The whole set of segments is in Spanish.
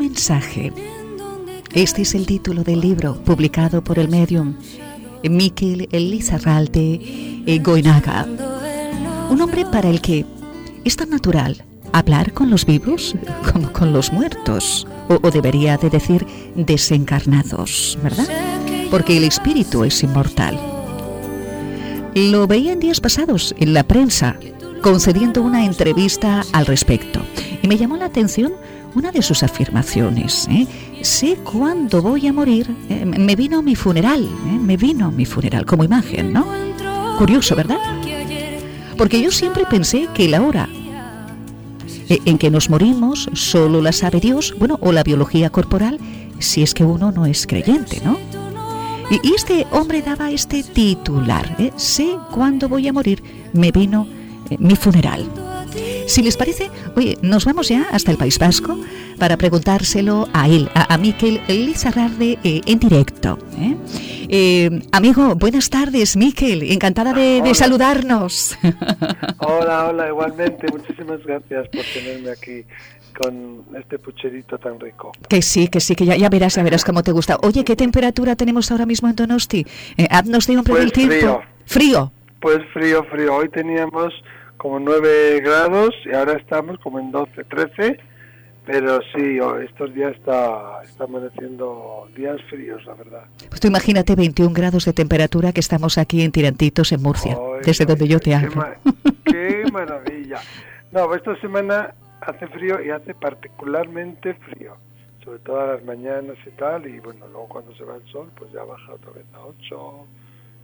Mensaje. Este es el título del libro publicado por el medium Miquel Elizarralde Goinaga. Un hombre para el que es tan natural hablar con los vivos como con los muertos, o, o debería de decir desencarnados, ¿verdad? Porque el espíritu es inmortal. Lo veía en días pasados en la prensa, concediendo una entrevista al respecto, y me llamó la atención una de sus afirmaciones. ¿eh? Sé cuándo voy a morir. Eh, me vino mi funeral, ¿eh? me vino mi funeral como imagen, ¿no? Curioso, ¿verdad? Porque yo siempre pensé que la hora en que nos morimos solo la sabe Dios, bueno, o la biología corporal, si es que uno no es creyente, ¿no? Y este hombre daba este titular, sé cuándo voy a morir, me vino mi funeral. Si les parece, oye, nos vamos ya hasta el País Vasco para preguntárselo a él, a, a Miquel Lizarrarde, eh, en directo. ¿eh? Eh, amigo, buenas tardes, Miquel. Encantada de, de, saludarnos. Hola, hola, igualmente. Muchísimas gracias por tenerme aquí con este pucherito tan rico. Que sí, que sí, que ya, ya verás, ya verás cómo te gusta. Oye, ¿qué temperatura tenemos ahora mismo en Donosti? Eh, haznos de un pues del tiempo. Frío. Frío. Pues frío, frío. Hoy teníamos como 9 grados y ahora estamos como en 12, 13, pero sí, estos días está, está amaneciendo días fríos, la verdad. Pues tú imagínate 21 grados de temperatura que estamos aquí en Tirantitos, en Murcia, desde donde yo te hablo. Qué, qué maravilla. No, esta semana hace frío y hace particularmente frío, sobre todo a las mañanas y tal, y bueno, luego cuando se va el sol, pues ya baja otra vez a 8,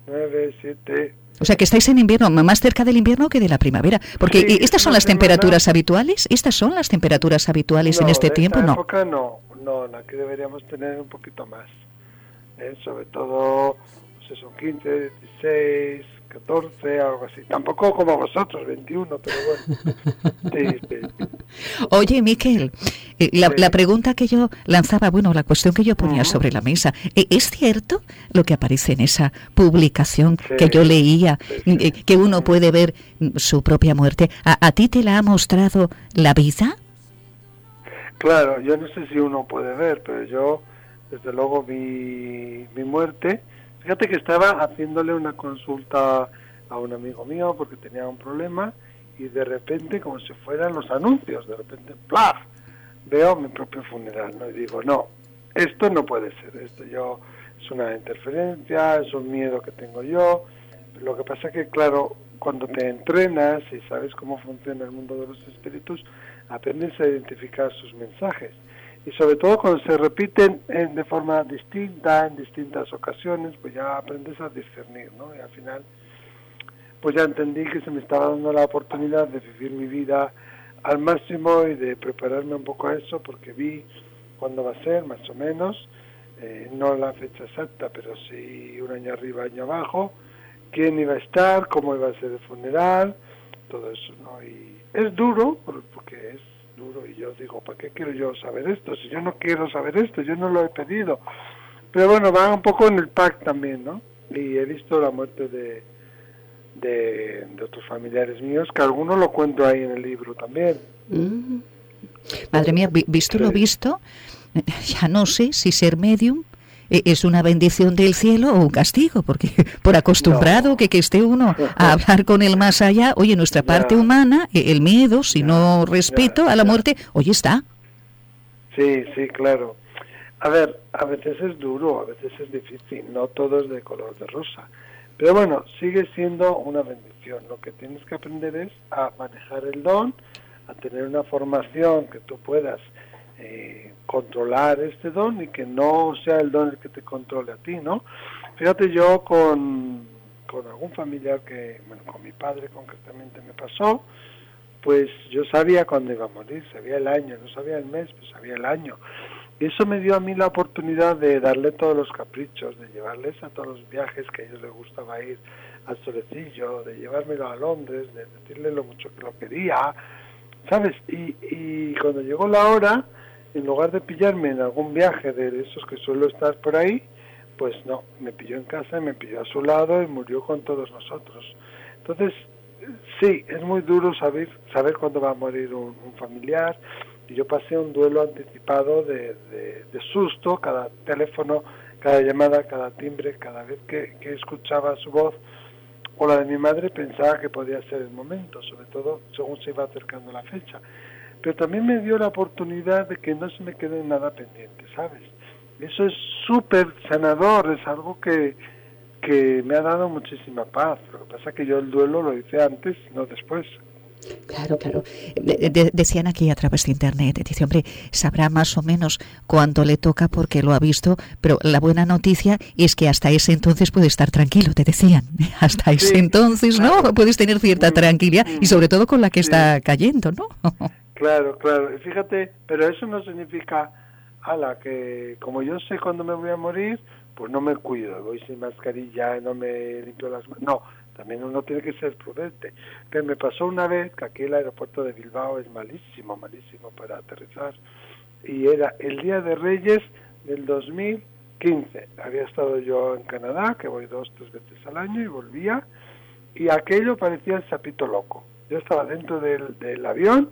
9, 7, o sea que estáis en invierno, más cerca del invierno que de la primavera. Porque Sí, estas son las temperaturas semana- habituales. Estas son las temperaturas habituales en No, este de tiempo, esta no. época no, no, la que deberíamos tener un poquito más. ¿eh? Sobre todo, pues eso, 15, 16, 14, algo así. Tampoco como vosotros, 21, pero bueno. Sí, sí. Oye, Miquel, eh, la, Sí. la pregunta que yo lanzaba, bueno, la cuestión que yo ponía sobre la mesa, eh, ¿es cierto lo que aparece en esa publicación Sí. que yo leía, Sí, eh, que uno puede ver mm, su propia muerte? ¿A, a ti te la ha mostrado la vida? Claro, yo no sé si uno puede ver, pero yo, desde luego, vi mi muerte. Fíjate que estaba haciéndole una consulta a un amigo mío porque tenía un problema y de repente, como si fueran los anuncios, de repente, ¡plaf! Veo mi propio funeral, ¿no? Y digo, no, esto no puede ser, esto yo, es una interferencia, es un miedo que tengo yo. Lo que pasa que, claro, cuando te entrenas y sabes cómo funciona el mundo de los espíritus, aprendes a identificar sus mensajes. Y sobre todo cuando se repiten en- de forma distinta, en distintas ocasiones, pues ya aprendes a discernir, ¿no? Y al final, pues ya entendí que se me estaba dando la oportunidad de vivir mi vida al máximo y de prepararme un poco a eso, porque vi cuándo va a ser, más o menos, eh, no la fecha exacta, pero sí un año arriba, año abajo, quién iba a estar, cómo iba a ser el funeral, todo eso, ¿no? Y es duro, por- porque es duro, y yo digo, ¿para qué quiero yo saber esto? Si yo no quiero saber esto, yo no lo he pedido. Pero bueno, va un poco en el pack también, ¿no? Y he visto la muerte de, de, de otros familiares míos, que algunos lo cuento ahí en el libro también. Mm. Madre mía, vi- visto lo visto, ya no sé si ser medium eh, es una bendición del cielo o un castigo, porque por acostumbrado No. que, que esté uno a hablar con el más allá, oye, nuestra parte humana, eh, el miedo, si Ya, no respeto ya, a la muerte, oye, está. Sí, sí, claro. A ver, a veces es duro, a veces es difícil, no todo es de color de rosa. Pero bueno, sigue siendo una bendición. Lo que tienes que aprender es a manejar el don, a tener una formación que tú puedas eh, controlar este don y que no sea el don el que te controle a ti, ¿no? Fíjate, yo con, con algún familiar que, bueno, con mi padre concretamente me pasó, pues yo sabía cuándo iba a morir, sabía el año, no sabía el mes, pues sabía el año. Eso me dio a mí la oportunidad de darle todos los caprichos, de llevarles a todos los viajes que a ellos les gustaba ir al solecillo, de llevármelo a Londres, de decirle lo mucho que lo quería, ¿sabes? Y, y cuando llegó la hora, en lugar de pillarme en algún viaje de esos que suelo estar por ahí, pues no, me pilló en casa, me pilló a su lado y murió con todos nosotros. Entonces, sí, es muy duro saber, saber cuándo va a morir un, un familiar, y yo pasé un duelo anticipado de, de, susto, cada teléfono, cada llamada, cada timbre, cada vez que, que, escuchaba su voz o la de mi madre pensaba que podía ser el momento, sobre todo según se iba acercando la fecha. Pero también me dio la oportunidad de que no se me quede nada pendiente, ¿sabes? Eso es súper sanador, es algo que, que me ha dado muchísima paz. Lo que pasa es que yo el duelo lo hice antes, no después. Claro, claro. decían aquí a través de internet, dice, hombre, sabrá más o menos cuándo le toca porque lo ha visto, pero la buena noticia es que hasta ese entonces puede estar tranquilo, te decían. Hasta ese entonces, ¿no? Puedes tener cierta mm, tranquilidad y mm. sobre todo con la que está cayendo, ¿no? claro, claro. Fíjate, pero eso no significa, ala, que como yo sé cuándo me voy a morir, pues no me cuido, voy sin mascarilla, no me limpio las manos. No, también uno tiene que ser prudente. Pero me pasó una vez que aquí el aeropuerto de Bilbao es malísimo, malísimo para aterrizar. Y era el Día de Reyes del 2015. Había estado yo en Canadá, que voy dos, tres veces al año, y volvía. Y aquello parecía el sapito loco. Yo estaba dentro del, del avión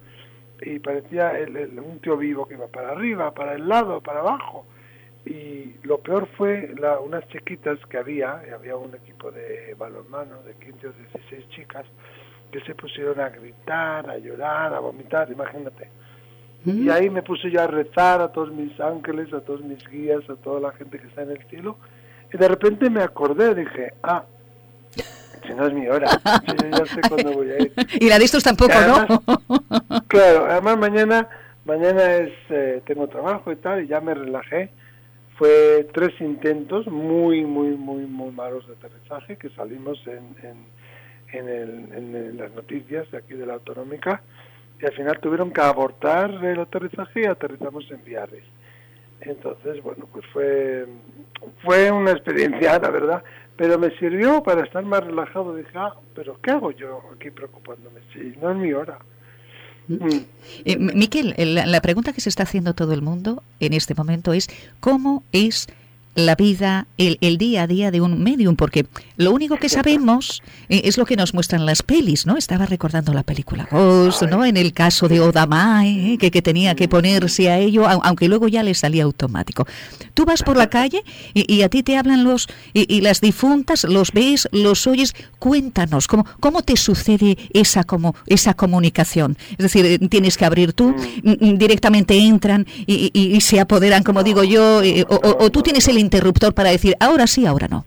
y parecía el, un tío vivo que iba para arriba, para el lado, para abajo y lo peor fue la, unas chiquitas que había, y había un equipo de balonmano de 15 o 16 chicas, que se pusieron a gritar, a llorar, a vomitar, imagínate. Y ahí me puse yo a rezar a todos mis ángeles, a todos mis guías, a toda la gente que está en el cielo, y de repente me acordé, dije, ah, si no es mi hora, yo ya sé cuándo voy a ir. Y la de estos tampoco, ¿no? claro, además mañana, mañana es, eh, tengo trabajo y tal, y ya me relajé, fue tres intentos muy, muy, muy, muy malos de aterrizaje que salimos en, en, en, las noticias de aquí de la autonómica y al final tuvieron que abortar el aterrizaje y aterrizamos en Viares. Entonces, bueno, pues fue, fue una experiencia, la verdad, pero me sirvió para estar más relajado. Dije, ah, pero ¿qué hago yo aquí preocupándome? Si no es mi hora. Eh, Miquel, la pregunta que se está haciendo todo el mundo en este momento es ¿cómo es la vida, el, el, día a día de un medium, porque lo único que sabemos eh, es lo que nos muestran las pelis, ¿no? Estaba recordando la película Ghost, ¿no? En el caso de Odamae, que, que, tenía que ponerse a ello, aunque luego ya le salía automático. Tú vas por la calle y, a ti te hablan los y, las difuntas, los ves, los oyes. Cuéntanos, ¿cómo, cómo te sucede esa, como, esa comunicación? Es decir, eh, tienes que abrir tú, mm. directamente entran y, se apoderan, como digo yo, eh, o, o tú tienes el interruptor para decir ahora sí, ahora no.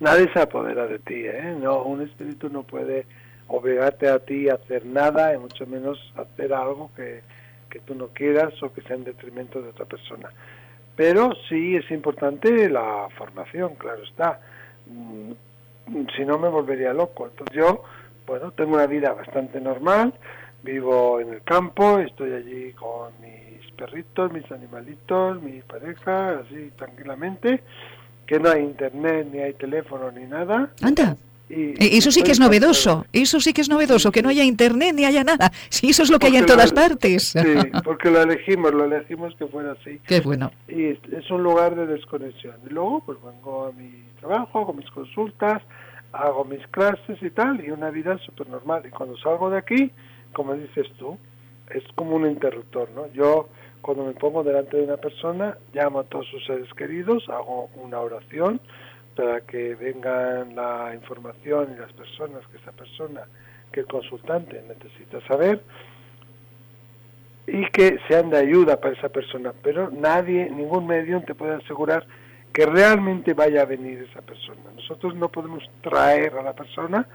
Nadie se apodera de ti, ¿eh? No, un espíritu no puede obligarte a ti a hacer nada, y mucho menos hacer algo que, que tú no quieras o que sea en detrimento de otra persona. Pero sí es importante la formación, claro está. Mm, si no me volvería loco. Entonces yo, bueno, tengo una vida bastante normal, vivo en el campo, estoy allí con mi perritos, mis animalitos, mi pareja, así tranquilamente, que no hay internet, ni hay teléfono, ni nada. Anda. Y, e, eso sí que es novedoso, eso sí que es novedoso, que no haya internet ni haya nada. Sí, eso es lo que hay en todas partes. Sí, porque lo elegimos, lo elegimos que fuera así. Qué bueno. Y es un lugar de desconexión. Y luego, pues vengo a mi trabajo, hago mis consultas, hago mis clases y tal, y una vida súper normal. Y cuando salgo de aquí, como dices tú, es como un interruptor, ¿no? Yo cuando me pongo delante de una persona, llamo a todos sus seres queridos, hago una oración para que vengan la información y las personas que esa persona, que el consultante necesita saber y que sean de ayuda para esa persona. Pero nadie, ningún medio te puede asegurar que realmente vaya a venir esa persona. Nosotros no podemos traer a la persona,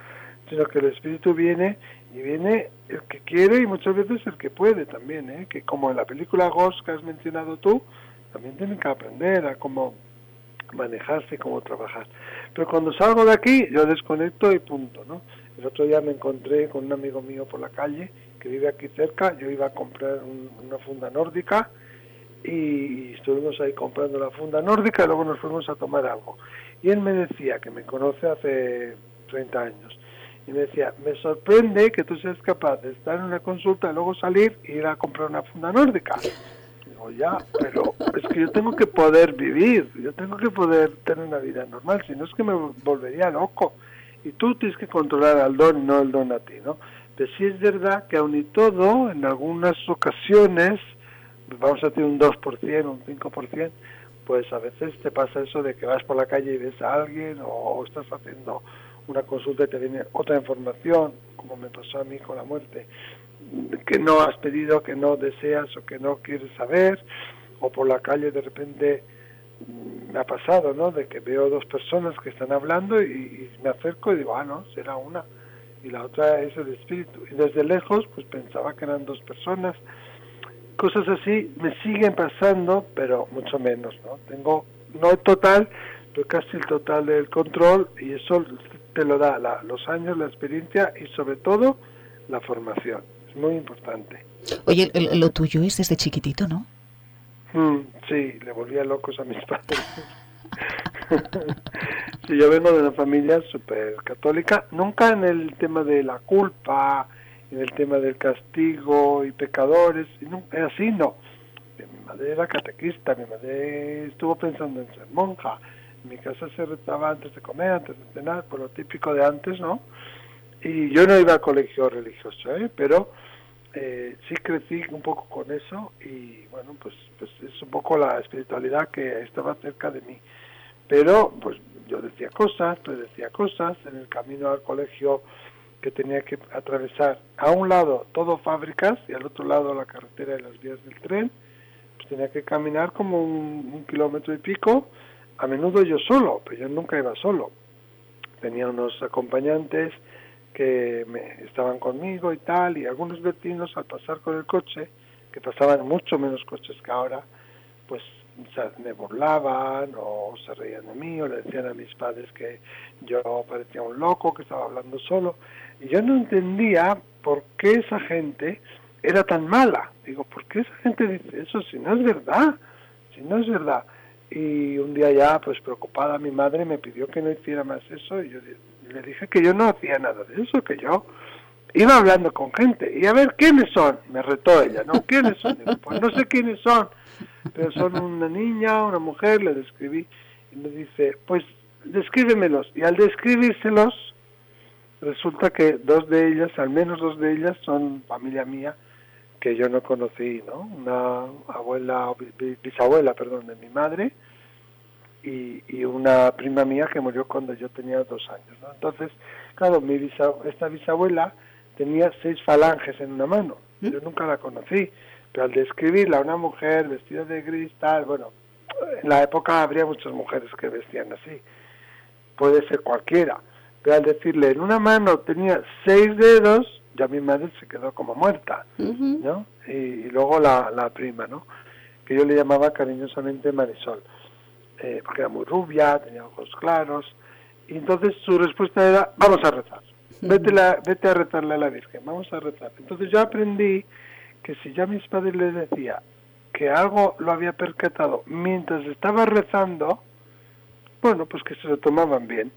sino que el espíritu viene y viene el que quiere y muchas veces el que puede también, ¿eh? que como en la película Ghost que has mencionado tú, también tienen que aprender a cómo manejarse, cómo trabajar. Pero cuando salgo de aquí, yo desconecto y punto, ¿no? El otro día me encontré con un amigo mío por la calle que vive aquí cerca, yo iba a comprar una funda nórdica y estuvimos ahí comprando la funda nórdica y luego nos fuimos a tomar algo. Y él me decía que me conoce hace 30 años y me decía, me sorprende que tú seas capaz de estar en una consulta y luego salir e ir a comprar una funda nórdica. Digo, ya, pero es que yo tengo que poder vivir, yo tengo que poder tener una vida normal, si no es que me volvería loco. Y tú tienes que controlar al don y no el don a ti, ¿no? Pero sí es verdad que aun y todo, en algunas ocasiones, vamos a tener un 2%, un 5%, pues a veces te pasa eso de que vas por la calle y ves a alguien o, estás haciendo una consulta y te viene otra información, como me pasó a mí con la muerte, que no has pedido, que no deseas o que no quieres saber, o por la calle de repente mm, me ha pasado, ¿no? De que veo dos personas que están hablando y, me acerco y digo, ah, no, será una. Y la otra es el espíritu. Y desde lejos, pues pensaba que eran dos personas cosas así me siguen pasando, pero mucho menos, ¿no? Tengo, no total, casi el total del control y eso te lo da los años, la experiencia y sobre todo la formación. Es muy importante. Oye, lo tuyo es desde chiquitito, ¿no? Mm, sí, le volvía locos a mis padres. sí, yo vengo de una familia súper católica, nunca en el tema de la culpa, en el tema del castigo y pecadores, y no, así no. Mi madre era catequista, mi madre estuvo pensando en ser monja. Mi casa se rezaba antes de comer, antes de cenar, por lo típico de antes, ¿no? Y yo no iba a colegio religioso, ¿eh? Pero eh, sí crecí un poco con eso y bueno, pues, pues es un poco la espiritualidad que estaba cerca de mí. Pero pues yo decía cosas, pues decía cosas, en el camino al colegio que tenía que atravesar a un lado todo fábricas y al otro lado la carretera y las vías del tren, pues tenía que caminar como un, kilómetro y pico, a menudo yo solo, pero yo nunca iba solo. Tenía unos acompañantes que me estaban conmigo y tal, y algunos vecinos al pasar con el coche, que pasaban mucho menos coches que ahora, pues me burlaban o se reían de mí o le decían a mis padres que yo parecía un loco, que estaba hablando solo. Y yo no entendía por qué esa gente era tan mala. Digo, ¿por qué esa gente dice eso si no es verdad? Si no es verdad. Y un día ya, pues preocupada, mi madre me pidió que no hiciera más eso y yo le dije que yo no hacía nada de eso, que yo iba hablando con gente y a ver quiénes son. Me retó ella, ¿no? ¿Quiénes son? Digo, pues no sé quiénes son, pero son una niña, una mujer, le describí y me dice, pues descríbemelos. Y al describírselos, resulta que dos de ellas, al menos dos de ellas, son familia mía que yo no conocí, ¿no? Una abuela, bisabuela, perdón, de mi madre y, y una prima mía que murió cuando yo tenía dos años, ¿no? Entonces, claro, mi esta bisabuela tenía seis falanges en una mano. ¿Mm? Yo nunca la conocí, pero al describirla, una mujer vestida de gris, tal, bueno, en la época habría muchas mujeres que vestían así. Puede ser cualquiera al decirle en una mano tenía seis dedos, ya mi madre se quedó como muerta, ¿no? Y, luego la, la, prima, ¿no? Que yo le llamaba cariñosamente Marisol, eh, porque era muy rubia, tenía ojos claros, y entonces su respuesta era, vamos a rezar, vete, la, vete a rezarle a la Virgen, vamos a rezar. Entonces yo aprendí que si ya mis padres les decía que algo lo había percatado mientras estaba rezando, bueno, pues que se lo tomaban bien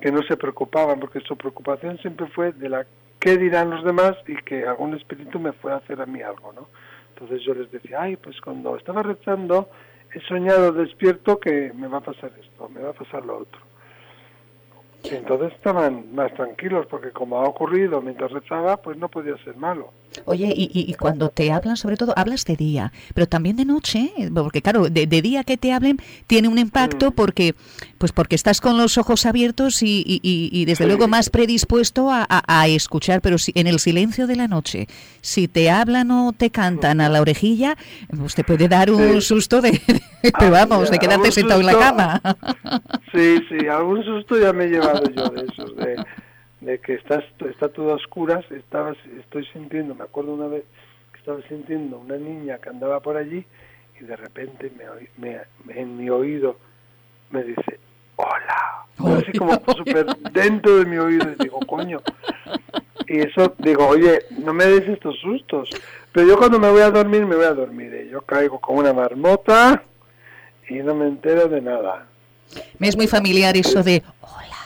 que no se preocupaban, porque su preocupación siempre fue de la qué dirán los demás y que algún espíritu me fue a hacer a mí algo, ¿no? Entonces yo les decía, ay, pues cuando estaba rezando he soñado despierto que me va a pasar esto, me va a pasar lo otro. Y entonces estaban más tranquilos porque como ha ocurrido mientras rezaba, pues no podía ser malo. Oye, y, cuando te hablan, sobre todo, hablas de día, pero también de noche, porque claro, de, día que te hablen tiene un impacto mm. porque, pues porque estás con los ojos abiertos y, y, desde luego más predispuesto a, escuchar, pero si, en el silencio de la noche, si te hablan o te cantan a la orejilla, pues te puede dar un susto de, pero vamos, de quedarte sentado en la cama. Sí, sí, algún susto ya me he llevado yo de esos, de de que estás, está todo a oscuras, estaba, estoy sintiendo, me acuerdo una vez que estaba sintiendo una niña que andaba por allí y de repente me, en mi oído me dice, hola, así como súper dentro de mi oído y digo, coño, y eso digo, oye, no me des estos sustos, pero yo cuando me voy a dormir, me voy a dormir, ¿eh? yo caigo como una marmota y no me entero de nada. Me es muy familiar eso de, hola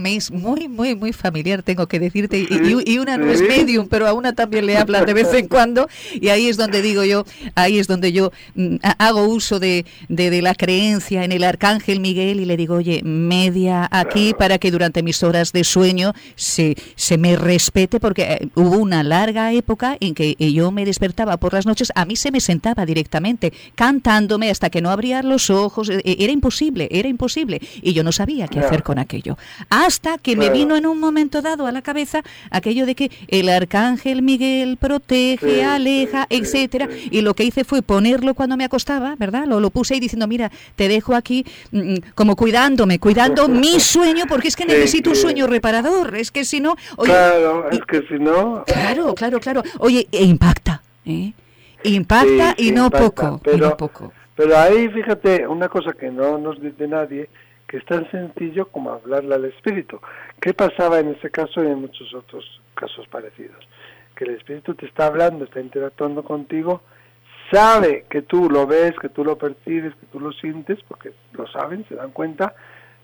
me es muy, muy, muy familiar, tengo que decirte. y, una no es medium, pero a una también le hablan de vez en cuando. Y ahí es donde digo yo, ahí es donde yo mm, hago uso de, de, la creencia en el arcángel Miguel y le digo, oye, media aquí para que durante mis horas de sueño se, se me respete, porque eh, hubo una larga época en que yo me despertaba por las noches, a mí se me sentaba directamente cantándome hasta que no abría los ojos. E, e, era imposible, era imposible. Y yo no sabía qué hacer con aquello. Hasta que me vino en un momento dado a la cabeza aquello de que el arcángel Miguel protege, aleja, etcétera. Y lo que hice fue ponerlo cuando me acostaba, ¿verdad? Lo, lo puse ahí diciendo, mira, te dejo aquí mm, mm, como cuidándome, cuidando mi sueño, porque es que necesito un sueño reparador. Es que si no. claro, es que si no. Claro, claro, claro. Oye, e impacta, ¿eh? Impacta y, no poco, pero, y no poco. Pero ahí, fíjate, una cosa que no nos dice nadie, que es tan sencillo como hablarle al espíritu. ¿Qué pasaba en ese caso y en muchos otros casos parecidos? Que el espíritu te está hablando, está interactuando contigo, sabe que tú lo ves, que tú lo percibes, que tú lo sientes, porque lo saben, se dan cuenta,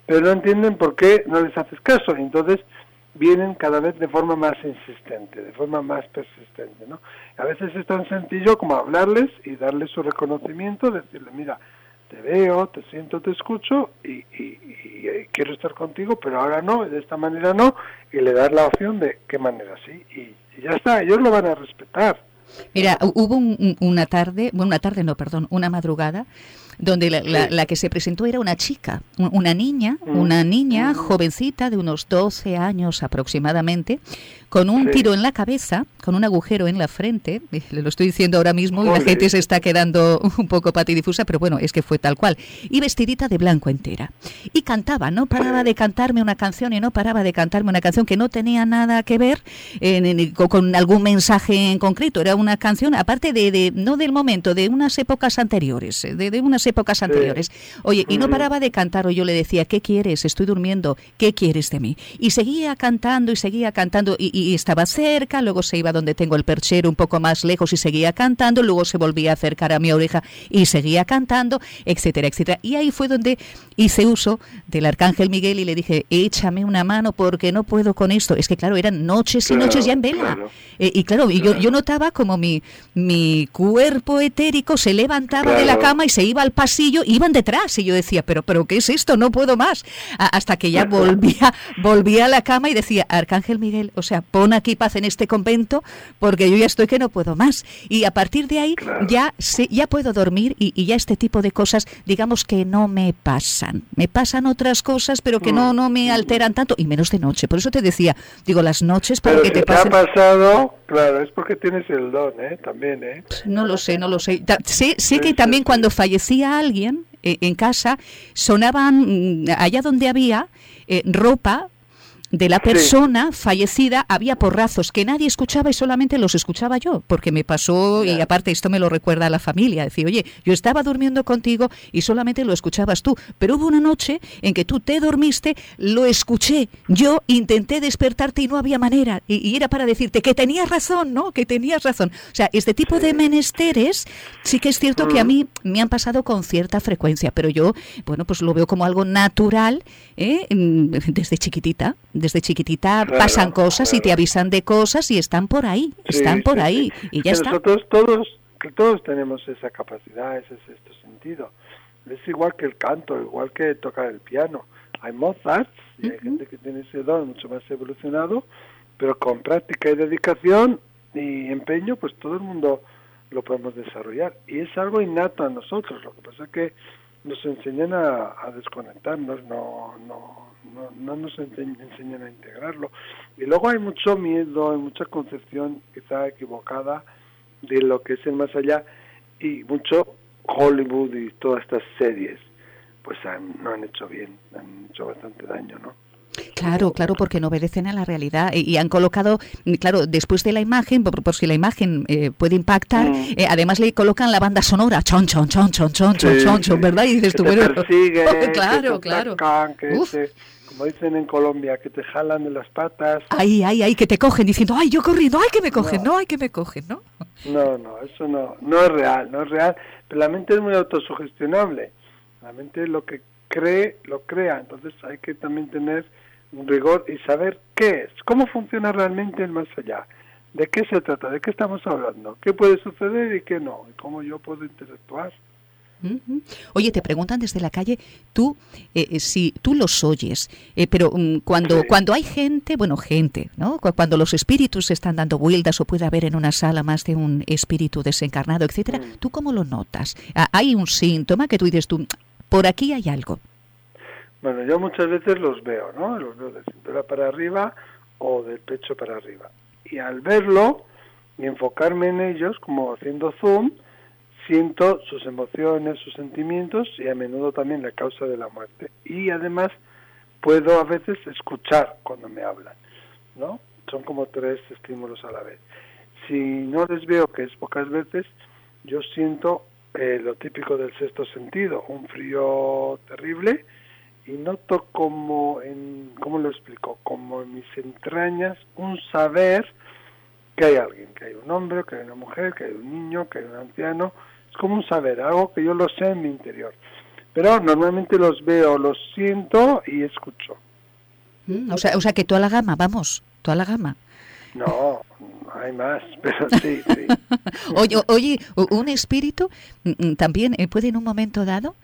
pero no entienden por qué no les haces caso. Entonces, vienen cada vez de forma más insistente, de forma más persistente, ¿no? A veces es tan sencillo como hablarles y darles su reconocimiento, decirle, mira, te veo, te siento, te escucho y, y, quiero estar contigo, pero ahora no, de esta manera no, y le das la opción de qué manera sí, y, ya está, ellos lo van a respetar. Mira, hubo una tarde, bueno, una tarde no, perdón, una madrugada, donde la, que se presentó era una chica, una niña, mm. una niña mm. jovencita de unos 12 años aproximadamente, con un tiro en la cabeza, con un agujero en la frente, le lo estoy diciendo ahora mismo y la gente se está quedando un poco patidifusa, pero bueno, es que fue tal cual, y vestidita de blanco entera. Y cantaba, no paraba de cantarme una canción y no paraba de cantarme una canción que no tenía nada que ver con algún mensaje en concreto, era una canción, aparte de, no del momento, de unas épocas anteriores, de, de unas épocas anteriores. Oye, y no paraba de cantar, o yo le decía, ¿qué quieres? Estoy durmiendo, ¿qué quieres de mí? Y seguía cantando y seguía cantando, y, estaba cerca, luego se iba donde tengo el perchero un poco más lejos y seguía cantando, luego se volvía a acercar a mi oreja y seguía cantando, etcétera, etcétera. Y ahí fue donde hice uso del Arcángel Miguel y le dije, échame una mano porque no puedo con esto. Es que claro, eran noches y noches ya en vela. Eh, y claro, y yo, yo notaba como mi, mi cuerpo etérico se levantaba de la cama y se iba al pasillo, iban detrás y yo decía, pero, pero ¿qué es esto? No puedo más. hasta que ya volvía, volvía a la cama y decía, Arcángel Miguel, o sea, pon aquí paz en este convento porque yo ya estoy que no puedo más. Y a partir de ahí ya, se, ya puedo dormir y, ya este tipo de cosas, digamos que no me pasan. Me pasan otras cosas, pero que no, no me alteran tanto y menos de noche. Por eso te decía, digo, las noches para que te pasen... ha pasado, claro, es porque tienes el don, ¿eh? También, ¿eh? No lo sé, no lo sé. Sé, sé que también cuando fallecía alguien eh, en casa, sonaban mm, allá donde había eh, ropa de la persona fallecida había porrazos que nadie escuchaba y solamente los escuchaba yo, porque me pasó, y aparte esto me lo recuerda a la familia, decir, oye, yo estaba durmiendo contigo y solamente lo escuchabas tú, pero hubo una noche en que tú te dormiste, lo escuché, yo intenté despertarte y no había manera, y, era para decirte que tenías razón, ¿no? Que tenías razón. O sea, este tipo de menesteres sí que es cierto que a mí me han pasado con cierta frecuencia, pero yo, bueno, pues lo veo como algo natural ¿eh? desde chiquitita desde chiquitita pasan cosas y te avisan de cosas y están por ahí, están por ahí y ya está. Nosotros todos, todos tenemos esa capacidad, ese sexto sentido. Es igual que el canto, igual que tocar el piano. Hay Mozart y hay gente que tiene ese don mucho más evolucionado, pero con práctica y dedicación y empeño, pues todo el mundo lo podemos desarrollar. Y es algo innato a nosotros. Lo que pasa es que nos enseñan a, a desconectarnos, no, no, no, no nos enseñan a integrarlo. Y luego hay mucho miedo, hay mucha concepción quizá equivocada de lo que es el más allá y mucho Hollywood y todas estas series pues no han hecho bien, han hecho bastante daño, ¿no? Claro, claro, porque no obedecen a la realidad y, han colocado, claro, después de la imagen, por, si la imagen eh, puede impactar, mm. eh, además le colocan la banda sonora, chon, chon, chon, chon, chon, chon, chon, ¿verdad? Y dices tú, bueno, claro, claro como dicen en Colombia, que te jalan de las patas. Ay, ay, ay, que te cogen diciendo, ay, yo corriendo, ay, que me cogen, no, ay, que me cogen, ¿no? No, no, eso no, no es real, no es real. Pero la mente es muy autosugestionable. La mente lo que cree, lo crea. Entonces hay que también tener rigor y saber qué es, cómo funciona realmente el más allá, de qué se trata, de qué estamos hablando, qué puede suceder y qué no, y cómo yo puedo interactuar. Oye, te preguntan desde la calle, tú, eh, eh, si tú los oyes, eh, pero mm, cuando, cuando hay gente, bueno, gente, ¿no? Cuando los espíritus están dando vueltas o puede haber en una sala más de un espíritu desencarnado, etcétera, mm. ¿tú cómo lo notas? ¿Hay un síntoma que tú dices tú, por aquí hay algo? Bueno, yo muchas veces los veo, ¿no? Los veo de cintura para arriba o del pecho para arriba. Y al verlo y enfocarme en ellos, como haciendo zoom, siento sus emociones, sus sentimientos y a menudo también la causa de la muerte. Y además puedo a veces escuchar cuando me hablan, ¿no? Son como tres estímulos a la vez. Si no les veo, que es pocas veces, yo siento eh, lo típico del sexto sentido, un frío terrible y noto como en, ¿cómo lo explico? Como en mis entrañas un saber que hay alguien, que hay un hombre, que hay una mujer, que hay un niño, que hay un anciano, como un saber, algo que yo lo sé en mi interior. Pero normalmente los veo, los siento y escucho. Mm, o, sea, o sea que toda la gama, vamos, toda la gama. No, hay más, pero sí, sí. oye, oye, un espíritu mm, mm, también eh, puede en un momento dado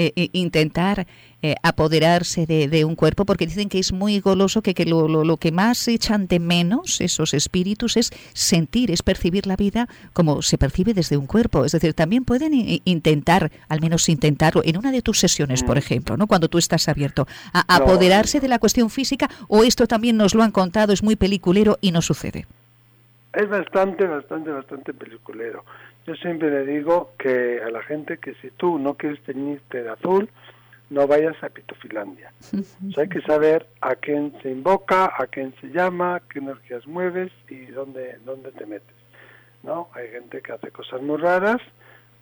eh, eh, intentar eh, apoderarse de, un cuerpo, porque dicen que es muy goloso, que, que lo, lo, que más echan de menos esos espíritus es sentir, es percibir la vida como se percibe desde un cuerpo. Es decir, también pueden intentar, al menos intentarlo, en una de tus sesiones, por mm. ejemplo, ¿no? cuando tú estás abierto, a apoderarse de la cuestión física, o esto también nos lo han contado, es muy peliculero y no sucede. Es bastante, bastante, bastante peliculero. Yo siempre le digo que a la gente que si tú no quieres teñirte de azul, no vayas a Pitofilandia. hay que saber a quién se invoca, a quién se llama, qué energías mueves y dónde, dónde te metes. ¿no? Hay gente que hace cosas muy raras,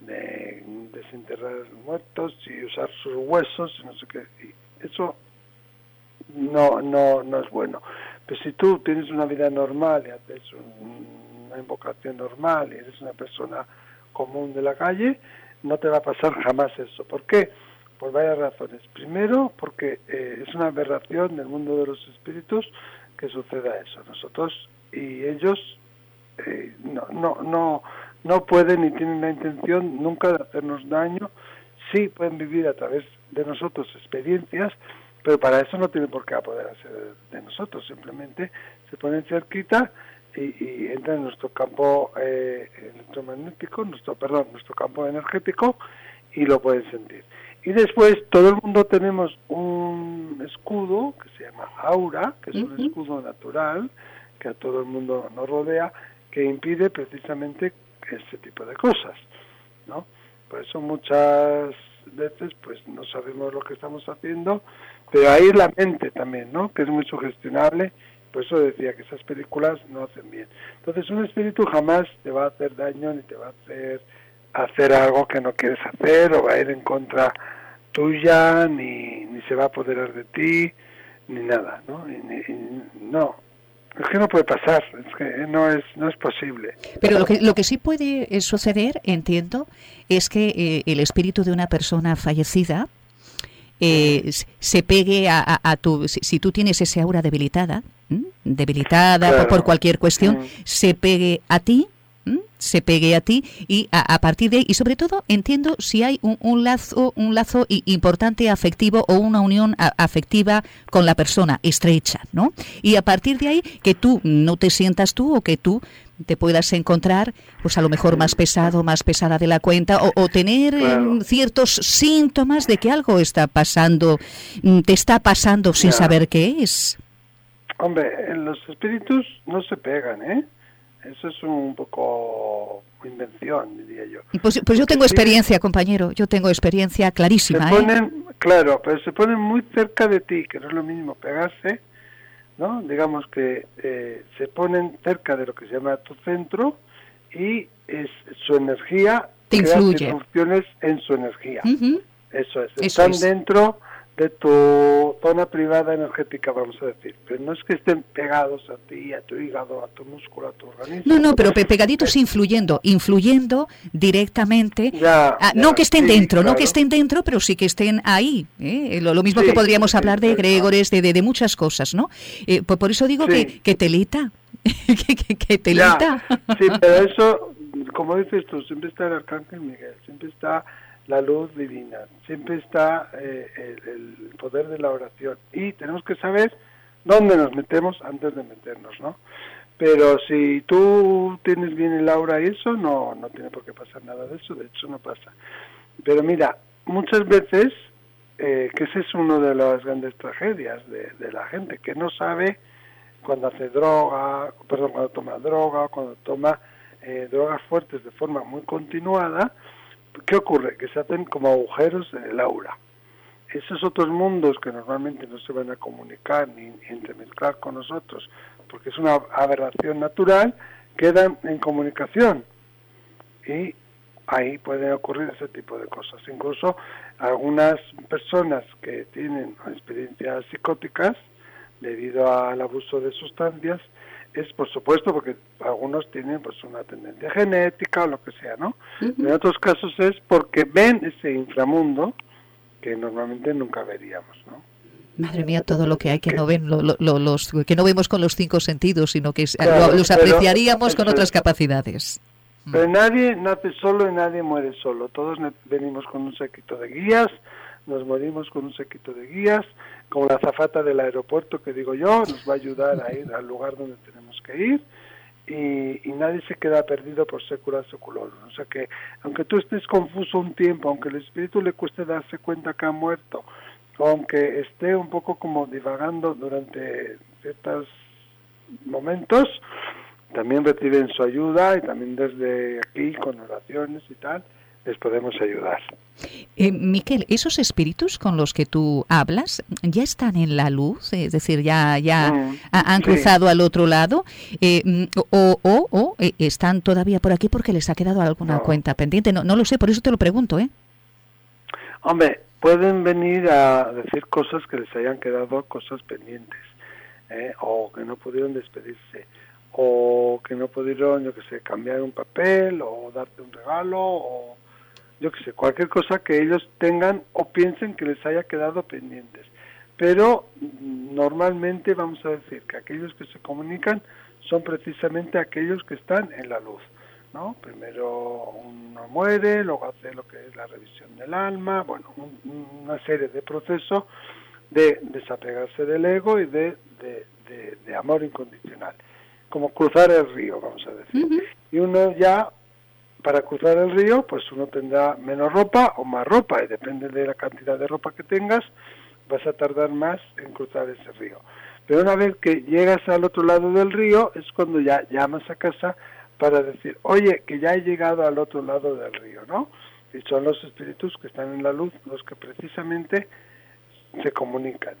de desenterrar muertos y usar sus huesos y no sé qué. Y eso no, no, no es bueno. Pero si tú tienes una vida normal y haces una invocación normal y eres una persona común de la calle, no te va a pasar jamás eso. ¿Por qué? Por varias razones. Primero, porque eh, es una aberración del mundo de los espíritus que suceda eso. Nosotros y ellos eh, no, no, no, no pueden ni tienen la intención nunca de hacernos daño. Sí pueden vivir a través de nosotros experiencias, pero para eso no tiene por qué apoderarse de, nosotros, simplemente se ponen cerquita y, y entran en nuestro campo eh, electromagnético, nuestro, perdón, nuestro campo energético y lo pueden sentir. Y después todo el mundo tenemos un escudo que se llama aura, que es un escudo natural que a todo el mundo nos rodea, que impide precisamente este tipo de cosas, ¿no? Por eso muchas veces pues no sabemos lo que estamos haciendo pero ahí la mente también, ¿no? Que es muy sugestionable. Por eso decía que esas películas no hacen bien. Entonces, un espíritu jamás te va a hacer daño ni te va a hacer hacer algo que no quieres hacer o va a ir en contra tuya ni, ni se va a apoderar de ti ni nada, ¿no? no, es que no puede pasar, es que no es, no es posible. Pero lo que, lo que sí puede eh, suceder, entiendo, es que eh, el espíritu de una persona fallecida eh, se pegue a, a, tu... Si, tú tienes ese aura debilitada, debilitada por, cualquier cuestión, se pegue a ti se pegue a ti y a, partir de ahí, y sobre todo entiendo si hay un, lazo un lazo importante afectivo o una unión afectiva con la persona estrecha, ¿no? Y a partir de ahí que tú no te sientas tú o que tú te puedas encontrar, pues a lo mejor más pesado, más pesada de la cuenta, o, tener em, ciertos síntomas de que algo está pasando, mm, te está pasando sin saber qué es. Hombre, los espíritus no se pegan, ¿eh? Eso es un poco invención, diría yo. Pues, pues yo tengo experiencia, compañero, yo tengo experiencia clarísima. Se ¿eh? ponen, Claro, pero se ponen muy cerca de ti, que no es lo mismo pegarse, ¿no? Digamos que eh, se ponen cerca de lo que se llama tu centro y es su energía te influye. en su energía. Eso es, están dentro de tu zona privada energética, vamos a decir. Pero no es que estén pegados a ti, a tu hígado, a tu músculo, a tu organismo. No, no, pero pegaditos influyendo, influyendo directamente. no que estén dentro, no que estén dentro, pero sí que estén ahí. ¿eh? Lo, mismo que podríamos hablar de gregores, de, de, muchas cosas, ¿no? Eh, pues por eso digo que, que telita. que, que, telita. sí, pero eso, como dices tú, siempre está el arcángel Miguel, siempre está la luz divina, siempre está eh, el, poder de la oración y tenemos que saber dónde nos metemos antes de meternos, ¿no? Pero si tú tienes bien el aura y eso, no, no tiene por qué pasar nada de eso, de hecho no pasa. Pero mira, muchas veces, eh, que ese es uno de las grandes tragedias de, de la gente, que no sabe cuando hace droga, perdón, cuando toma droga, cuando toma eh, drogas fuertes de forma muy continuada, ¿qué ocurre? Que se hacen como agujeros en el aura. Esos otros mundos que normalmente no se van a comunicar ni intermezclar con nosotros, porque es una aberración natural, quedan en comunicación. Y ahí pueden ocurrir ese tipo de cosas. Incluso algunas personas que tienen experiencias psicóticas debido al abuso de sustancias es por supuesto porque algunos tienen pues una tendencia genética o lo que sea, ¿no? En otros casos es porque ven ese inframundo que normalmente nunca veríamos, ¿no? Madre mía, todo lo que hay que no ven, los que no vemos con los cinco sentidos, sino que los apreciaríamos con otras capacidades. Pero nadie nace solo y nadie muere solo. Todos venimos con un séquito de guías, nos morimos con un séquito de guías, como la zafata del aeropuerto que digo yo, nos va a ayudar a ir al lugar donde tenemos que ir y, nadie se queda perdido por sécula seculorum. O sea que aunque tú estés confuso un tiempo, aunque el espíritu le cueste darse cuenta que ha muerto, aunque esté un poco como divagando durante ciertos momentos, también reciben su ayuda y también desde aquí con oraciones y tal, les podemos ayudar. Eh, Miquel, ¿esos espíritus con los que tú hablas ya están en la luz? Es decir, ya, ya mm, han cruzado al otro lado eh, mm, o, o, eh, están todavía por aquí porque les ha quedado alguna cuenta pendiente. No, no lo sé, por eso te lo pregunto. ¿eh? Hombre, pueden venir a decir cosas que les hayan quedado cosas pendientes ¿eh? o que no pudieron despedirse o que no pudieron, yo que sé, cambiar un papel o darte un regalo o yo que sé, cualquier cosa que ellos tengan o piensen que les haya quedado pendientes. Pero mm, normalmente vamos a decir que aquellos que se comunican son precisamente aquellos que están en la luz. ¿no? Primero uno muere, luego hace lo que es la revisión del alma, bueno, una serie de procesos de desapegarse del ego y de, de, amor incondicional, como cruzar el río, vamos a decir. Y uno ya para cruzar el río, pues uno tendrá menos ropa o más ropa, y depende de la cantidad de ropa que tengas, vas a tardar más en cruzar ese río. Pero una vez que llegas al otro lado del río, es cuando ya llamas a casa para decir, oye, que ya he llegado al otro lado del río, ¿no? Y son los espíritus que están en la luz los que precisamente se comunican.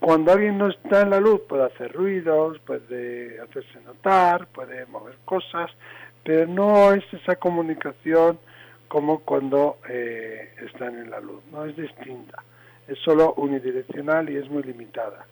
Cuando alguien no está en la luz puede hacer ruidos, puede hacerse notar, puede mover cosas, pero no es esa comunicación como cuando eh, están en la luz, no es distinta, es solo unidireccional y es muy limitada.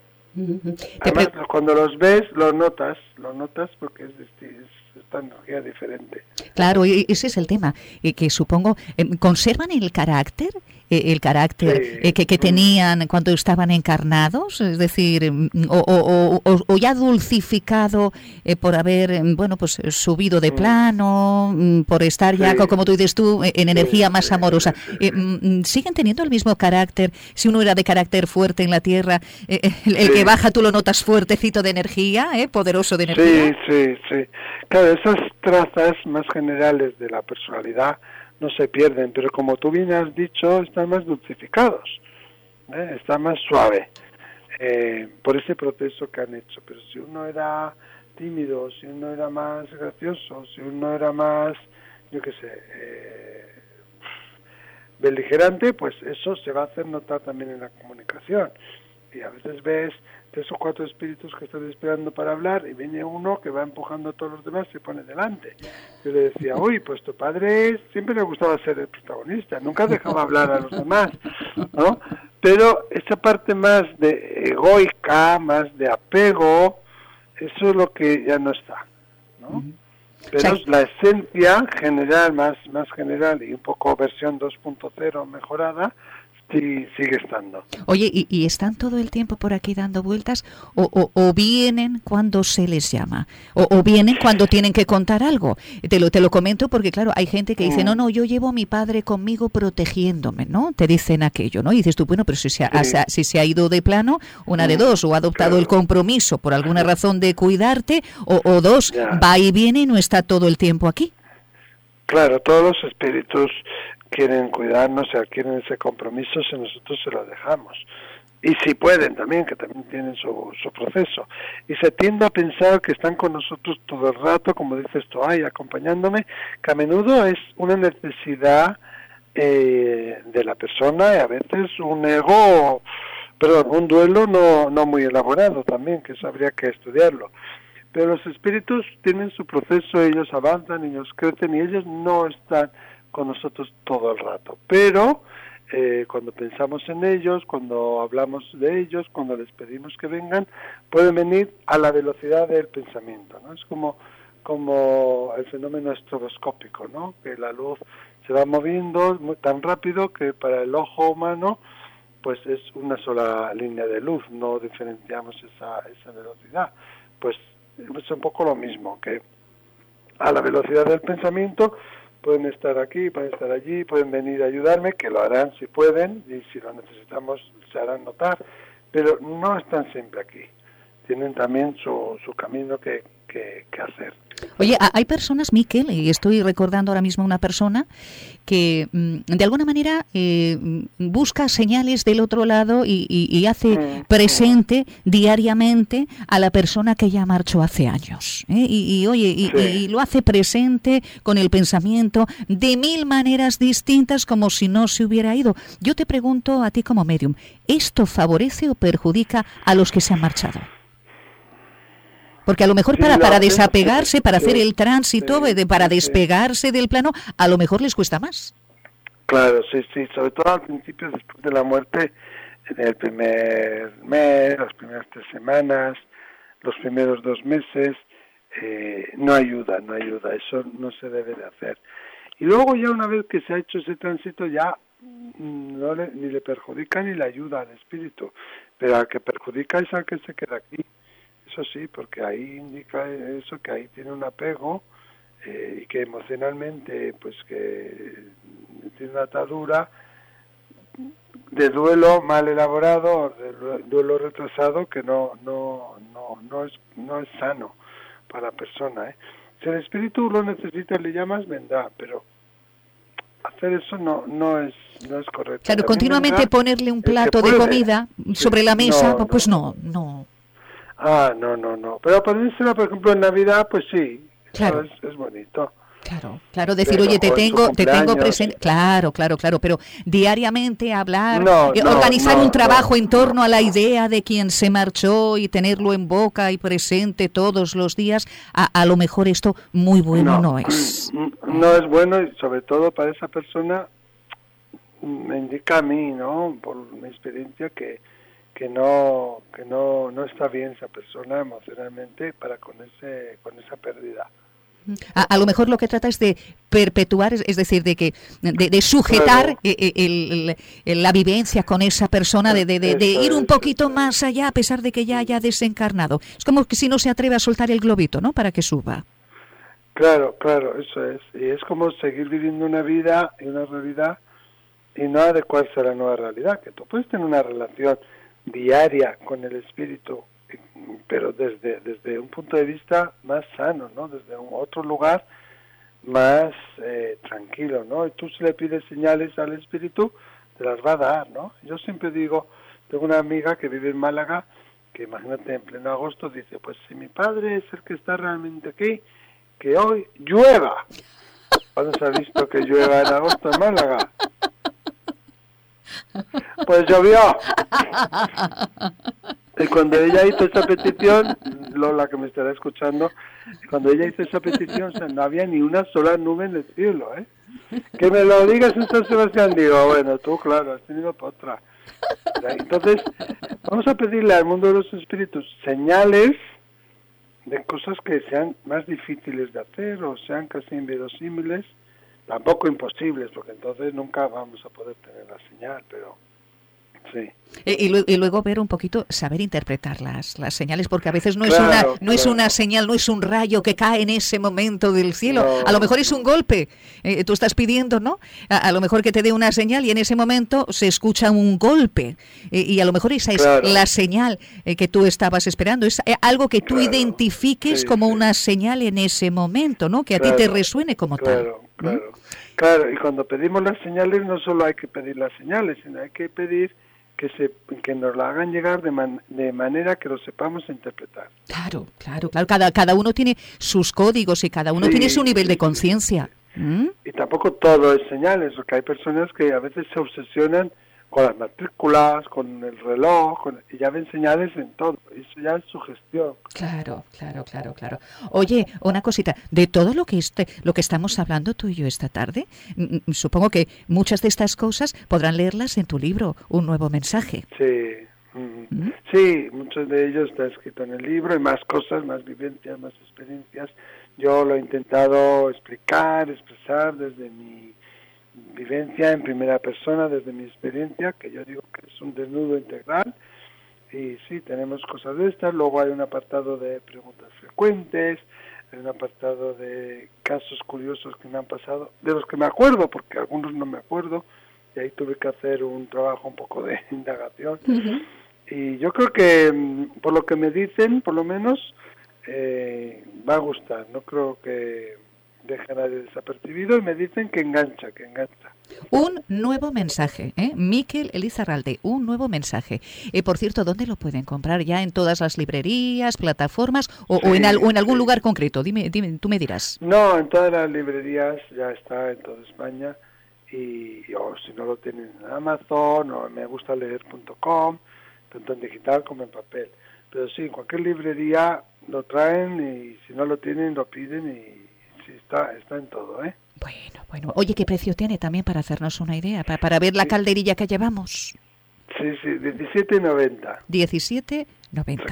Además, cuando los ves, lo notas, lo notas porque es, es esta energía diferente. Claro, ese es el tema, que supongo, em, ¿conservan el carácter? Eh, el carácter eh, que, que, tenían cuando estaban encarnados, es decir, mm, o, o, ya dulcificado eh, por haber, em, bueno, pues subido de mm. plano, mm, por estar ya, como tú dices tú, en energía más amorosa. ¿Siguen teniendo el mismo carácter? Si uno era de carácter fuerte en la tierra, el, que baja tú lo notas fuertecito de energía, poderoso de energía. Sí, sí, sí. Claro, esas trazas más generales de la personalidad no se pierden, pero como tú bien has dicho, están más dulcificados, ¿eh? está más suave eh, por ese proceso que han hecho. Pero si uno era tímido, si uno era más gracioso, si uno era más, yo qué sé, eh, beligerante, pues eso se va a hacer notar también en la comunicación. Y a veces ves tres o cuatro espíritus que están esperando para hablar y viene uno que va empujando a todos los demás y se pone delante. Yo le decía, uy, pues tu padre siempre le gustaba ser el protagonista, nunca dejaba hablar a los demás, ¿no? Pero esa parte más de egoica, más de apego, eso es lo que ya no está, ¿no? Pero la esencia general, más, más general y un poco versión 2.0 mejorada, sí sigue estando. Oye, ¿y, están todo el tiempo por aquí dando vueltas o, o, vienen cuando se les llama? O, vienen cuando tienen que contar algo? Te lo, te lo comento porque, claro, hay gente que dice, mm. no, no, yo llevo a mi padre conmigo protegiéndome, ¿no? Te dicen aquello, ¿no? Y dices tú, bueno, pero si se ha, si se ha ido de plano, una de mm, dos, o ha adoptado el compromiso por alguna razón de cuidarte, o, dos, va y viene y no está todo el tiempo aquí. Claro, todos los espíritus quieren cuidarnos, y quieren ese compromiso, si nosotros se lo dejamos. Y si pueden también, que también tienen su, su proceso. Y se tiende a pensar que están con nosotros todo el rato, como dices tú, ay, acompañándome, que a menudo es una necesidad eh, de la persona y a veces un ego, perdón, un duelo no, no muy elaborado también, que eso habría que estudiarlo. Pero los espíritus tienen su proceso, ellos avanzan, ellos crecen y ellos no están con nosotros todo el rato. Pero eh, cuando pensamos en ellos, cuando hablamos de ellos, cuando les pedimos que vengan, pueden venir a la velocidad del pensamiento. ¿no? Es como, como el fenómeno estroboscópico, ¿no? que la luz se va moviendo tan rápido que para el ojo humano pues es una sola línea de luz, no diferenciamos esa, esa velocidad. Pues es un poco lo mismo, que a la velocidad del pensamiento pueden estar aquí, pueden estar allí, pueden venir a ayudarme, que lo harán si pueden y si lo necesitamos se harán notar, pero no están siempre aquí. Tienen también su, su camino que, que, hacer. Oye, hay personas, Miquel, y estoy recordando ahora mismo una persona que mm, de alguna manera eh, busca señales del otro lado y, hace mm, presente diariamente a la persona que ya marchó hace años. ¿eh? Y, oye, y, lo hace presente con el pensamiento de mil maneras distintas como si no se hubiera ido. Yo te pregunto a ti como medium, ¿esto favorece o perjudica a los que se han marchado? Porque a lo mejor para, para desapegarse, para hacer el tránsito, para despegarse del plano, a lo mejor les cuesta más. Claro, sí, sí, sobre todo al principio, después de la muerte, en el primer mes, las primeras tres semanas, los primeros dos meses, eh, no ayuda, no ayuda, eso no se debe de hacer. Y luego ya una vez que se ha hecho ese tránsito, ya mm, no ni le perjudica ni le ayuda al espíritu, pero al que perjudica es al que se queda aquí eso sí, porque ahí indica eso, que ahí tiene un apego eh, y que emocionalmente, pues que tiene una atadura de duelo mal elaborado, de duelo retrasado que no no no no es no es sano para la persona. ¿eh? Si el espíritu lo necesita, le llamas, vendrá, pero hacer eso no no es no es correcto. Claro, continuamente ponerle un plato de comida sobre la mesa, pues no, no. Ah, no, no, no. Pero ponérsela, por ejemplo, en Navidad, pues sí. Claro. Es, bonito. Claro, claro, decir, oye, te tengo, te tengo presente, claro, claro, claro, pero diariamente hablar, eh, organizar un trabajo en torno a la idea de quien se marchó y tenerlo en boca y presente todos los días, a, a lo mejor esto muy bueno no, es. No es bueno y sobre todo para esa persona me indica a mí, ¿no? Por mi experiencia que que no que no, no está bien esa persona emocionalmente para con ese con esa pérdida. A, lo mejor lo que trata es de perpetuar, es, decir, de que de, sujetar e, e, el, la vivencia con esa persona, de, de ir un poquito más allá a pesar de que ya haya desencarnado. Es como que si no se atreve a soltar el globito, ¿no? Para que suba. Claro, claro, eso es. Y es como seguir viviendo una vida y una realidad y no adecuarse a la nueva realidad, que tú puedes tener una relación diaria con el espíritu, pero desde, desde un punto de vista más sano, ¿no? Desde un otro lugar más eh, tranquilo, ¿no? Y tú si le pides señales al espíritu, te las va a dar, ¿no? Yo siempre digo, tengo una amiga que vive en Málaga, que imagínate en pleno agosto dice, pues si mi padre es el que está realmente aquí, que hoy llueva. ¿Cuándo se ha visto que llueva en agosto en Málaga? Pues llovió. Y cuando ella hizo esa petición, Lola que me estará escuchando, cuando ella hizo esa petición no había ni una sola nube en el cielo, ¿eh? Que me lo digas en Sebastián, digo, bueno, tú claro, has tenido otra. Entonces, vamos a pedirle al mundo de los espíritus señales de cosas que sean más difíciles de hacer o sean casi inverosímiles, tampoco imposibles, porque entonces nunca vamos a poder tener la señal, pero Sí. Eh, y, luego ver un poquito, saber interpretar las, las señales, porque a veces no es una no es una señal, no es un rayo que cae en ese momento del cielo. a lo mejor es un golpe. Eh, tú estás pidiendo, ¿no? A, lo mejor que te dé una señal y en ese momento se escucha un golpe. Eh, y a lo mejor esa es la señal que tú estabas esperando. Es algo que tú identifiques como una señal en ese momento, ¿no? Que a ti te resuene como tal. Claro, claro. Y cuando pedimos las señales, no solo hay que pedir las señales, sino hay que pedir que, se, que nos la hagan llegar de, de manera que lo sepamos interpretar. Claro, claro, claro. Cada, cada uno tiene sus códigos y cada uno tiene su nivel de conciencia. ¿Mm? Y tampoco todo es señales, porque hay personas que a veces se obsesionan con las matrículas, con el reloj, y ya ven señales en todo. Eso ya es su gestión. Claro, claro, claro, claro. Oye, una cosita, de todo lo que este, lo que estamos hablando tú y yo esta tarde, supongo que muchas de estas cosas podrán leerlas en tu libro, Un nuevo mensaje. Sí. ¿Mm? Sí, muchos de ellos está escrito en el libro, y más cosas, más vivencias, más experiencias. Yo lo he intentado explicar, expresar desde mi vivencia en primera persona desde mi experiencia, que yo digo que es un desnudo integral. Y sí, tenemos cosas de estas. Luego hay un apartado de preguntas frecuentes, hay un apartado de casos curiosos que me han pasado, de los que me acuerdo, porque algunos no me acuerdo, y ahí tuve que hacer un trabajo un poco de indagación. Y yo creo que, mm, por lo que me dicen, por lo menos, eh, va a gustar. No creo que deja nadie desapercibido y me dicen que engancha, que engancha. Un nuevo mensaje, ¿eh? Miquel Elizarralde, un nuevo mensaje. Eh, por cierto, ¿dónde lo pueden comprar? ¿Ya en todas las librerías, plataformas o, en, en, algún lugar concreto? Dime, dime, tú me dirás. No, en todas las librerías ya está, en toda España. Y o si no lo tienen en Amazon o me gusta leer.com, tanto en digital como en papel. Pero sí, en cualquier librería lo traen y si no lo tienen lo piden y sí, está, está en todo, ¿eh? Bueno, bueno. Oye, ¿qué precio tiene también para hacernos una idea? Para, para ver la calderilla que llevamos. Sí, sí, 17.90. 17.90.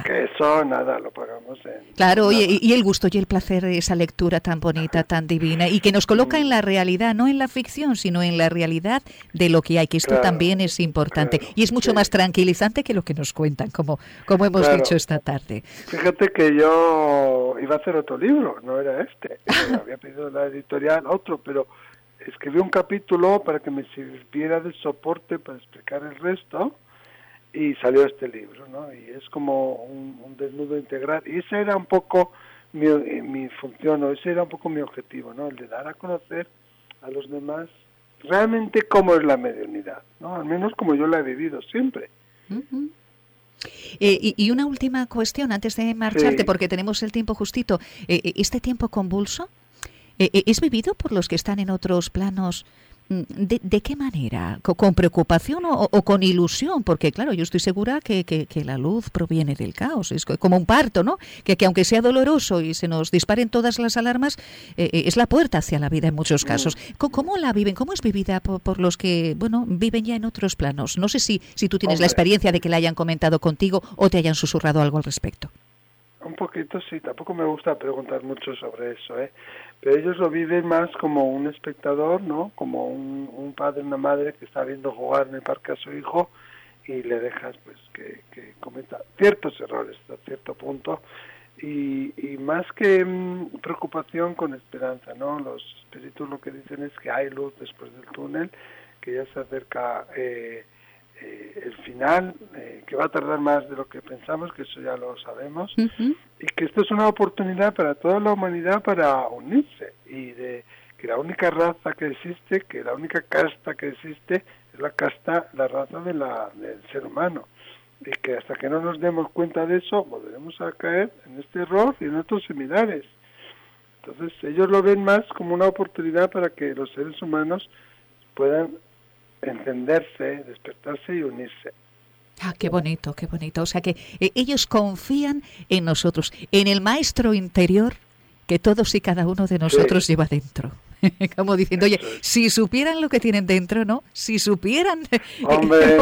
Que eso, nada, lo pagamos en... Claro, oye, y, el gusto y el placer de esa lectura tan bonita, tan divina, y que nos coloca en la realidad, no en la ficción, sino en la realidad de lo que hay, que esto también es importante. y es mucho más tranquilizante que lo que nos cuentan, como, como hemos dicho esta tarde. Fíjate que yo iba a hacer otro libro, no era este. Había pedido la editorial otro, pero escribí un capítulo para que me sirviera de soporte para explicar el resto y salió este libro, ¿no? Y es como un, desnudo integral. Y esa era un poco mi, mi función, o ese era un poco mi objetivo, ¿no? El de dar a conocer a los demás realmente cómo es la mediunidad, ¿no? Al menos como yo la he vivido siempre. Eh, y, una última cuestión antes de marcharte, porque tenemos el tiempo justito. Eh, eh, ¿Este tiempo convulso es vivido por los que están en otros planos ¿De, de qué manera? ¿Con, preocupación o, con ilusión? Porque, claro, yo estoy segura que, que, la luz proviene del caos, es como un parto, ¿no? Que, que aunque sea doloroso y se nos disparen todas las alarmas, eh, eh, es la puerta hacia la vida en muchos casos. ¿Cómo, la viven? ¿Cómo es vivida por, los que, bueno, viven ya en otros planos? No sé si, si tú tienes la experiencia de que la hayan comentado contigo o te hayan susurrado algo al respecto. Un poquito sí, tampoco me gusta preguntar mucho sobre eso, ¿eh? Pero ellos lo viven más como un espectador, ¿no? Como un, un padre, una madre que está viendo jugar en el parque a su hijo y le dejas pues que, que cometa ciertos errores hasta cierto punto y, y más que mm, preocupación con esperanza, ¿no? Los espíritus lo que dicen es que hay luz después del túnel, que ya se acerca eh, eh, el final, eh, que va a tardar más de lo que pensamos, que eso ya lo sabemos, y que esto es una oportunidad para toda la humanidad para unirse y de que la única raza que existe, que la única casta que existe es la casta, la raza de la, del ser humano. Y que hasta que no nos demos cuenta de eso, volveremos a caer en este error y en otros similares. Entonces ellos lo ven más como una oportunidad para que los seres humanos puedan entenderse, despertarse y unirse. Ah, qué bonito, qué bonito. O sea que eh, ellos confían en nosotros, en el maestro interior que todos y cada uno de nosotros lleva dentro. Como diciendo, oye, si supieran lo que tienen dentro, ¿no? Si supieran, Hombre,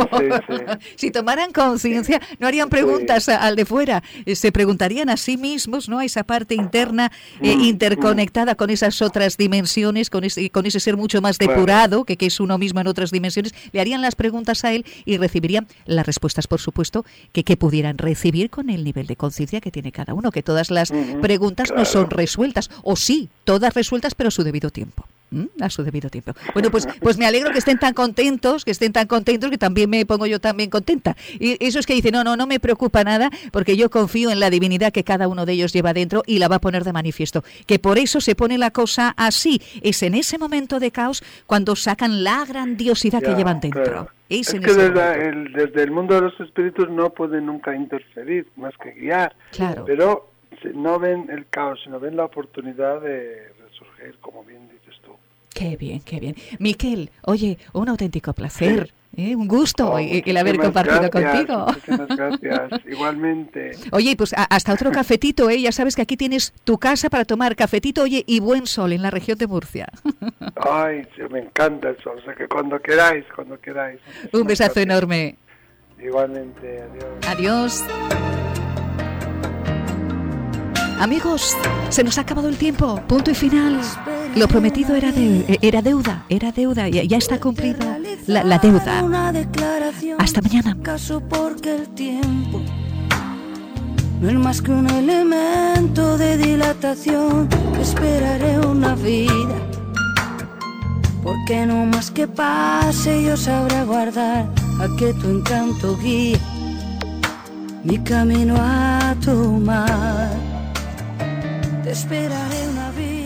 si tomaran conciencia, no harían preguntas al de fuera, eh, se preguntarían a sí mismos, ¿no? A esa parte interna eh, mm, interconectada con esas otras dimensiones, con ese, con ese ser mucho más depurado, que, que es uno mismo en otras dimensiones, le harían las preguntas a él y recibirían las respuestas, por supuesto, que, que pudieran recibir con el nivel de conciencia que tiene cada uno, que todas las preguntas no son resueltas, o sí, todas resueltas, pero a su debido tiempo. A su debido tiempo. Bueno, pues, pues me alegro que estén tan contentos, que estén tan contentos, que también me pongo yo también contenta. Y eso es que dice, no, no, no me preocupa nada, porque yo confío en la divinidad que cada uno de ellos lleva dentro y la va a poner de manifiesto. Que por eso se pone la cosa así. Es en ese momento de caos cuando sacan la grandiosidad que llevan dentro. Es, que desde el, desde el mundo de los espíritus no pueden nunca interferir, más que guiar. Claro. Pero no ven el caos, sino ven la oportunidad de resurgir, como bien dices tú. Qué bien, qué bien. Miquel, oye, un auténtico placer. ¿eh? Un gusto oh, el haber compartido contigo. Muchas gracias, igualmente. Oye, pues hasta otro cafetito, ¿eh? Ya sabes que aquí tienes tu casa para tomar cafetito, oye, y buen sol en la región de Murcia. Ay, me encanta el sol, o sea que cuando queráis, cuando queráis. Un besazo enorme. Igualmente, adiós. Adiós. Amigos, se nos ha acabado el tiempo, punto y final. Lo prometido era, de, era deuda, era deuda, ya, ya está cumplida la, la deuda. Hasta mañana. porque el tiempo no es más que un elemento de dilatación. Esperaré una vida, porque no más que pase yo sabré guardar a que tu encanto guíe mi camino a esperaré una vida.